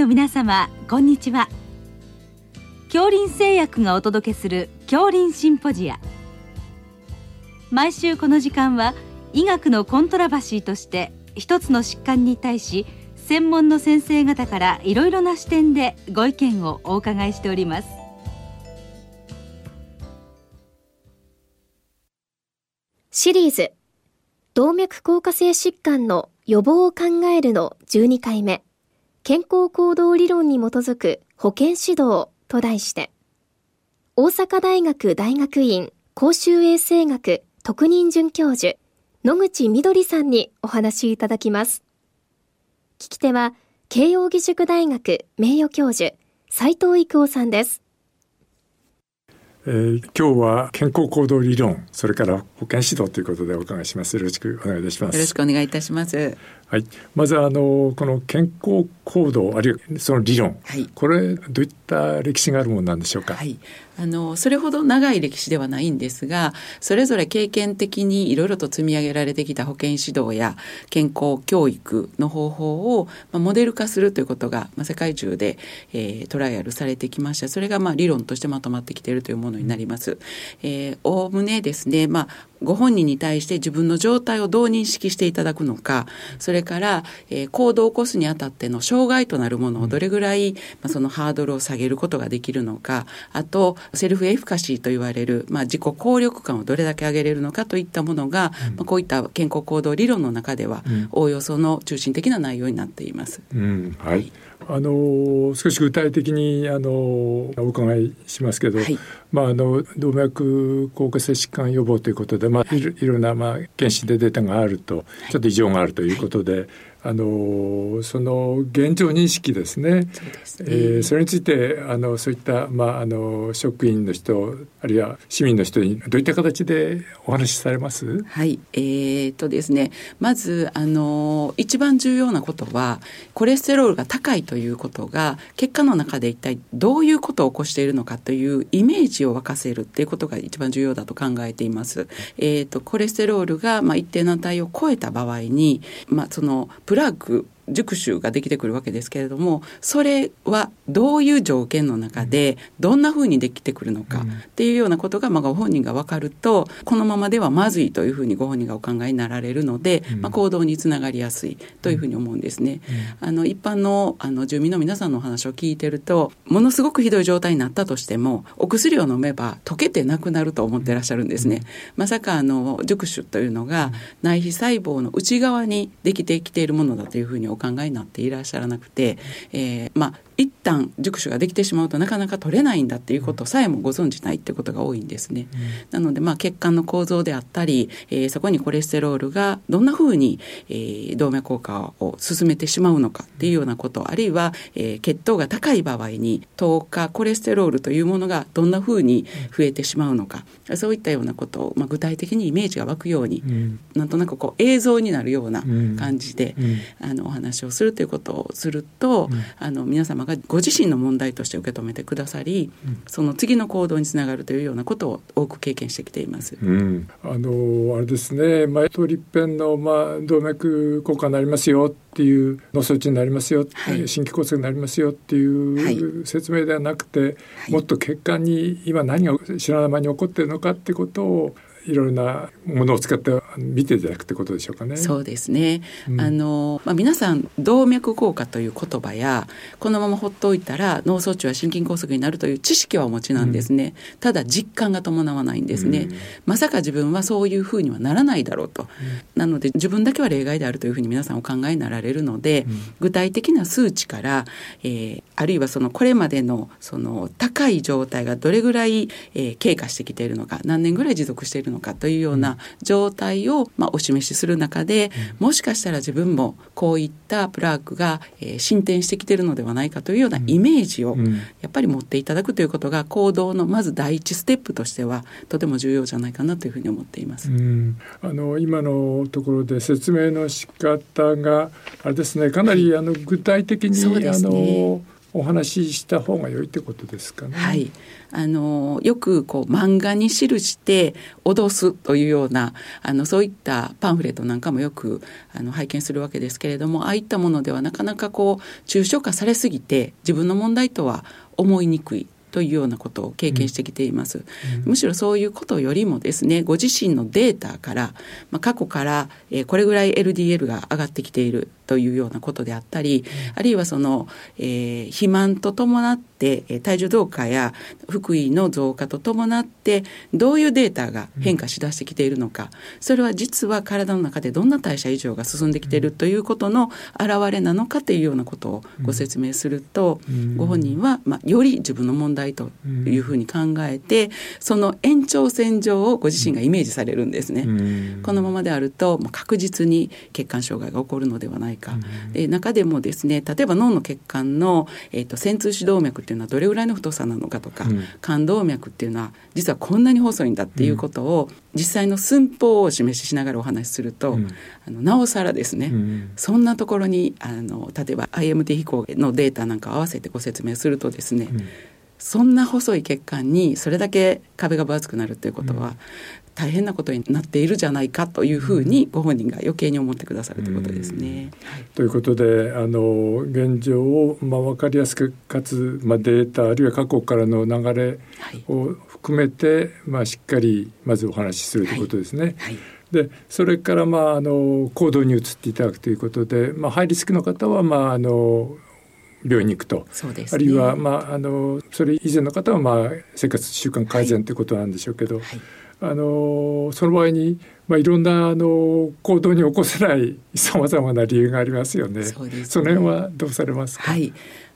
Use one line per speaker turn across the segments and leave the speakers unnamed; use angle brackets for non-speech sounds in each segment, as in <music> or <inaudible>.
の皆様こんにちは。恐林製薬がお届けする恐林シンポジア。毎週この時間は医学のコントラバシーとして一つの疾患に対し専門の先生方からいろいろな視点でご意見をお伺いしております。
シリーズ動脈硬化性疾患の予防を考えるの12回目。健康行動理論に基づく保健指導と題して、大阪大学大学院公衆衛生学特任准教授、野口みどりさんにお話いただきます。聞き手は、慶應義塾大学名誉教授、斉藤育夫さんです。
えー、今日は健康行動理論それから保健指導ということでお伺いしますよろしくお願いいたします
よろしくお願いいたします
はい、まずあのこの健康行動あるいはその理論、はい、これどういった歴史があるものなんでしょうか？
はい、あのそれほど長い歴史ではないんですがそれぞれ経験的にいろいろと積み上げられてきた保健指導や健康教育の方法を、まあ、モデル化するということが、まあ、世界中で、えー、トライアルされてきました。それが、まあ、理論としてまとまってきているというものになります。おおむねですね、まあ、ご本人に対して自分の状態をどう認識していただくのかそれから、えー、行動を起こすにあたっての障害となるものをどれぐらい、まあ、そのハードルを下げることができるのかあとセルフエフカシーと言われる、まあ、自己効力感をどれだけ上げれるのかといったものが、うん、まあ、こういった健康行動理論の中では、おおよその中心的な内容になっています。
うん、はい、はいあの少し具体的にあのお伺いしますけど、はい、まあ、あの動脈硬化性疾患予防ということで、まあ、いろいろな、まあ、検診でデータがあるとちょっと異常があるということで、あのその現状認識ですね。そね、えー、それについてあのそういった、まあ、あの職員の人あるいは市民の人にどういった形でお話しされます？
はい。えー、とですね。まずあの一番重要なことはコレステロールが高いということが結果の中で一体どういうことを起こしているのかというイメージを沸かせるっていうことが一番重要だと考えています。えーと、とコレステロールが、まあ、一定の値を超えた場合に、まあ、そのプラグ熟手ができてくるわけですけれどもそれはどういう条件の中でどんなふうにできてくるのかっていうようなことが、まあ、ご本人が分かるとこのままではまずいというふうにご本人がお考えになられるので、まあ、行動につながりやすいというふうに思うんですね。あの一般のあの住民の皆さんのお話を聞いてるとものすごくひどい状態になったとしてもお薬を飲めば溶けてなくなると思ってらっしゃるんですね。まさかあの熟手というのが内皮細胞の内側にできてきているものだというふうにお考えになっていらっしゃらなくて、えー、まあ一旦熟手ができてしまうとなかなか取れないんだっていうことさえもご存じないってことが多いんですね。うん、なのでまあ血管の構造であったり、えー、そこにコレステロールがどんなふうに、えー、動脈硬化を進めてしまうのかっていうようなことあるいは、えー、血糖が高い場合に糖化コレステロールというものがどんなふうに増えてしまうのかそういったようなことを、まあ、具体的にイメージが湧くように、うん、なんとなくこう映像になるような感じで、うん、あのお話をするということをすると、あの皆様がご自身の問題として受け止めてくださり、うん、その次の行動につながるというようなことを多く経験してきています。
うん、あのあれですね、前通りっぺんのまあ動脈硬化になりますよっていう脳卒中になりますよ、はい、心筋梗塞になりますよっていう説明ではなくて、はい、もっと血管に今何が知らない間に起こっているのかってことをいろいろなものを使って見ていただくってことでしょうかね。
そうですね。うん、あのまあ皆さん動脈硬化という言葉やこのまま放っておいたら脳卒中は心筋梗塞になるという知識はお持ちなんですね。うん、ただ実感が伴わないんですね、うん、まさか自分はそういうふうにはならないだろうと。なので自分だけは例外であるというふうに皆さんお考えになられるので、具体的な数値から、えー、あるいはそのこれまでのその高い状態がどれぐらい、えー、経過してきているのか何年ぐらい持続しているるのかというような状態を、まあ、お示しする中でもしかしたら自分もこういったプラークが、えー、進展してきてるのではないかというようなイメージをやっぱり持っていただくということが行動のまず第一ステップとしてはとても重要じゃないかなというふうに思っています。
あの今のところで説明の仕方があれですねかなりあの具体的に、ね、あのお話しした方が良いってことですかね。
はい、あのよくこう漫画に記して脅すというようなあのそういったパンフレットなんかもよくあの拝見するわけですけれどもああいったものではなかなかこう抽象化されすぎて自分の問題とは思いにくいというようなことを経験してきています、うん、むしろそういうことよりもですねご自身のデータから、まあ、過去から、えー、これぐらい LDL が上がってきているというようなことであったり、うん、あるいはその、えー、肥満と伴って体重増加や腹囲の増加と伴ってどういうデータが変化しだしてきているのか、それは実は体の中でどんな代謝異常が進んできているということの表れなのかというようなことをご説明すると、ご本人は、まあ、より自分の問題というふうに考えてその延長線上をご自身がイメージされるんですね。このままであるともう確実に血管障害が起こるのではないか。で中でもですね例えば脳の血管の、えーと、線通指導脈っていうのはどれぐらいの太さなのかとか、冠動脈っていうのは実はこんなに細いんだっていうことを、実際の寸法をお示ししながらお話しすると、あのなおさらですね、そんなところにあの例えば IMT 飛行のデータなんかを合わせてご説明するとですね、そんな細い血管にそれだけ壁が分厚くなるということは、大変なことになっているじゃないかというふうにご本人が余計に思ってくださるということですね。
ということであの現状を、まあ、分かりやすくかつ、まあ、データあるいは過去からの流れを含めて、はい、まあ、しっかりまずお話しするということですね。はい。はい。でそれから、まあ、あの行動に移っていただくということで、まあ、ハイリスクの方は、まあ、あの病院に行くと、ね、あるいは、まあ、あのそれ以前の方は、まあ、生活習慣改善ということなんでしょうけど、はい。はいあのその場合に、まあ、いろんなあの行動に起こせないさまざまな理由がありますよね。そ、ね、の辺はどうされますか、
はい。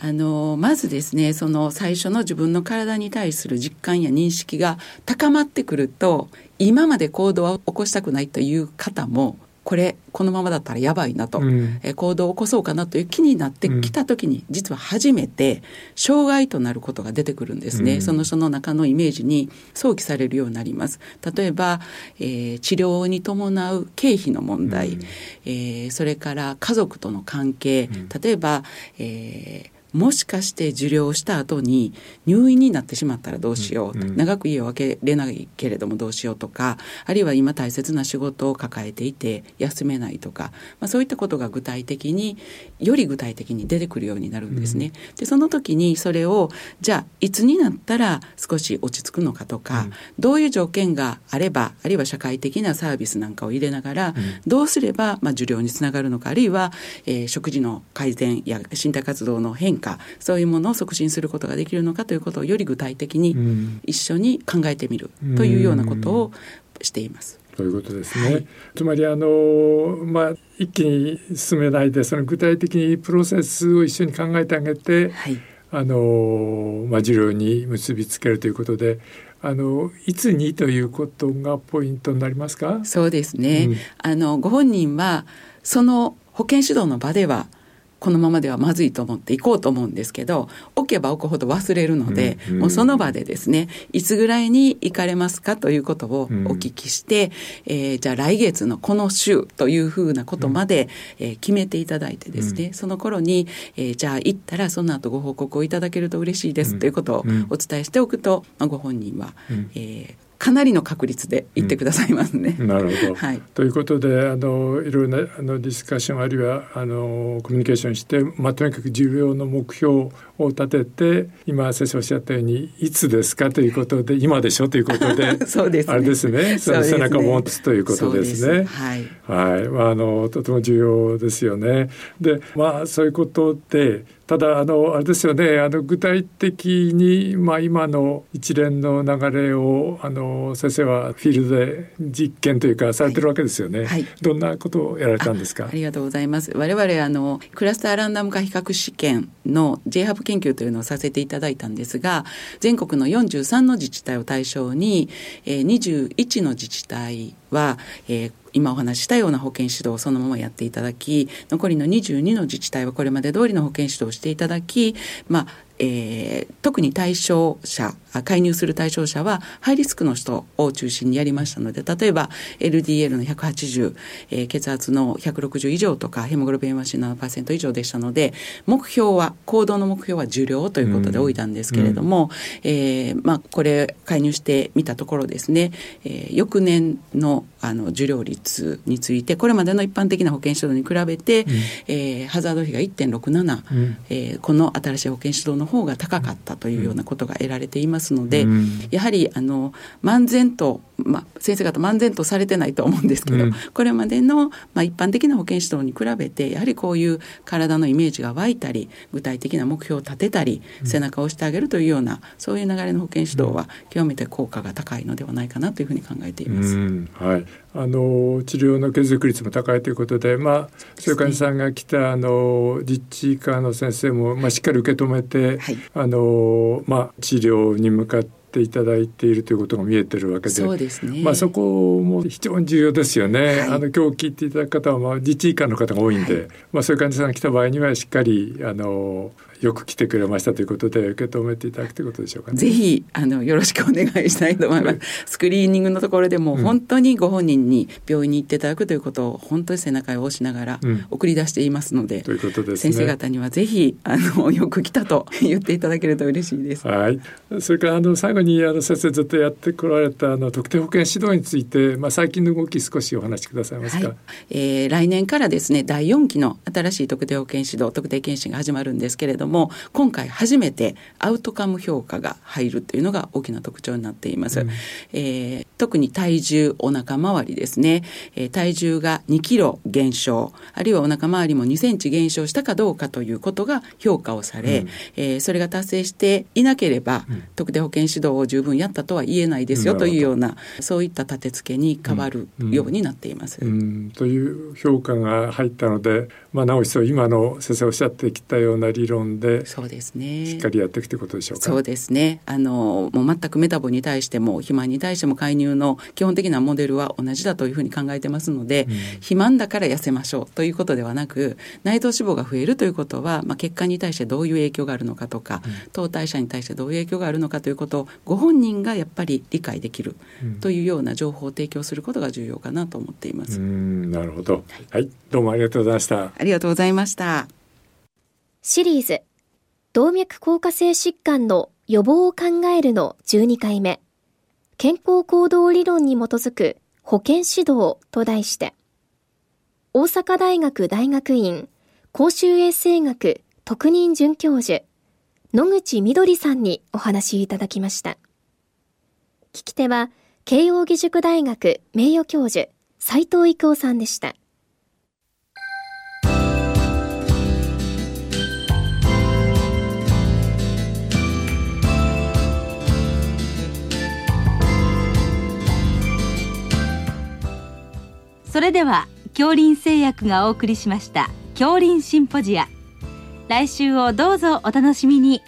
あのまずですねその最初の自分の体に対する実感や認識が高まってくると今まで行動は起こしたくないという方もこれこのままだったらやばいなと、うん、え行動を起こそうかなという気になってきた時に、実は初めて障害となることが出てくるんですね、うん、その人の中のイメージに想起されるようになります。例えば、えー、治療に伴う経費の問題、うん、えー、それから家族との関係。例えば、えーもしかして受領した後に入院になってしまったらどうしよう、うん、長く家を空けれないけれどもどうしようとかあるいは今大切な仕事を抱えていて休めないとか、まあ、そういったことが具体的により具体的に出てくるようになるんですね。うん、でその時にそれをじゃあいつになったら少し落ち着くのかとか、うん、どういう条件があればあるいは社会的なサービスなんかを入れながら、どうすれば、まあ、受領につながるのかあるいは、えー、食事の改善や身体活動の変化そういうものを促進することができるのかということをより具体的に一緒に考えてみるというようなことをしています。
ということですね。はい、つまりあのまあ一気に進めないでその具体的にプロセスを一緒に考えてあげて、はい、あのまあ受領に結びつけるということで。あのいつにということがポイントになりますか？
そうですね。うん、あのご本人はその保健指導の場ではこのままではまずいと思って行こうと思うんですけど置けば置くほど忘れるので、うんうん、もうその場でですねいつぐらいに行かれますかということをお聞きして、うん、えー、じゃあ来月のこの週というふうなことまで、うん、えー、決めていただいてですね、うん、その頃に、えー、じゃあ行ったらその後ご報告をいただけると嬉しいですということをお伝えしておくと、まあ、ご本人は、えーかなりの確率で言ってくださいますね。
うん、なるほど、はい、ということであのいろいろなあのディスカッションあるいはあのコミュニケーションして、まあ、とにかく重要の目標を立てて今先生おっしゃったようにいつですかということで今でしょということで <laughs>
そうです、ね、
あれですね。その背中を持つということですね。す。はい、はい、まあ、あのとても重要ですよね。でまあそういうことでただあのあれですよねあの具体的に、まあ、今の一連の流れをあの先生はフィールドで実験というかされてるわけですよね、はい。はい、どんなことをやられたんですか？
ありがとうございます。我々あのクラスターランダム化比較試験の j ハブ研究というのをさせていただいたんですが全国の43の自治体を対象に、えー、21の自治体は、えー、今お話したような保健指導をそのままやっていただき残りの22の自治体はこれまで通りの保健指導をしていただき、まあえー、特に対象者介入する対象者はハイリスクの人を中心にやりましたので例えば LDL の180、えー、血圧の160以上とかヘモグロビン A1C7% 以上でしたので目標は行動の目標は受領ということで置いたんですけれども、うん、えー、まあ、これ介入してみたところですね、えー、翌年のあの受領率についてこれまでの一般的な保険指導に比べて、うん、えー、ハザード比が1.67、うん、えー、この新しい保険指導の方が高かったというようなことが得られていますので、うん、やはりあの漫然と、まあ、先生方漫然とされてないと思うんですけど、これまでの、まあ、一般的な保険指導に比べてやはりこういう体のイメージが湧いたり具体的な目標を立てたり、背中を押してあげるというようなそういう流れの保険指導は極めて効果が高いのではないかなというふうに考えています。
はいあの治療の継続率も高いということで、まあ、そういう患者さんが来たあの実地科の先生も、まあ、しっかり受け止めて、はい、あのまあ、治療に向かってていただいているということが見えてるわけで
そうですね、
まあ、そこも非常に重要ですよね、はい、あの今日聞いていただく方はまあ自治医科の方が多いんで、はい、まあ、そういう患者さんが来た場合にはしっかりあのよく来てくれましたということで受け止めていただくということでしょうか、ね、
ぜひあのよろしくお願いしたいと思います。スクリーニングのところでも本当にご本人に病院に行っていただくということを本当に背中を押しながら送り出していますので、先生方にはぜひあのよく来たと言っていただけると嬉しいです。
はい。それからあの最後にあの先生ずっとやってこられたあの特定保険指導についてまあ最近の動き少しお話しくださいますか？はい、
えー、来年からですね第4期の新しい特定保険指導特定検診が始まるんですけれども今回初めてアウトカム評価が入るというのが大きな特徴になっています。うん、えー、特に体重、お腹周りですね、えー、体重が2キロ減少、あるいはお腹周りも2センチ減少したかどうかということが評価をされ、うん、えー、それが達成していなければ、うん、特定保険指導を十分やったとは言えないですよというような、そういった立て付けに変わるようになっています。
という評価が入ったので、まあ、なお一層今の先生おっしゃってきたような理論で
そうですね。
しっかりやっていくということでしょうか？
そうですね。あのもう全くメタボに対しても肥満に対しても介入の基本的なモデルは同じだというふうに考えてますので、うん、肥満だから痩せましょうということではなく内臓脂肪が増えるということは、まあ、血管に対してどういう影響があるのかとか、うん、糖代謝に対してどういう影響があるのかということをご本人がやっぱり理解できるというような情報を提供することが重要かなと思っています。
なるほど、はい、はい、どうもありがとうございました。
ありがとうございました。
シリーズ、動脈硬化性疾患の予防を考えるの12回目、健康行動理論に基づく保健指導と題して、大阪大学大学院公衆衛生学特任准教授、野口みどりさんにお話いただきました。聞き手は、慶應義塾大学名誉教授、斉藤育夫さんでした。
それでは恐林製薬がお送りしました恐林シンポジア。来週をどうぞお楽しみに。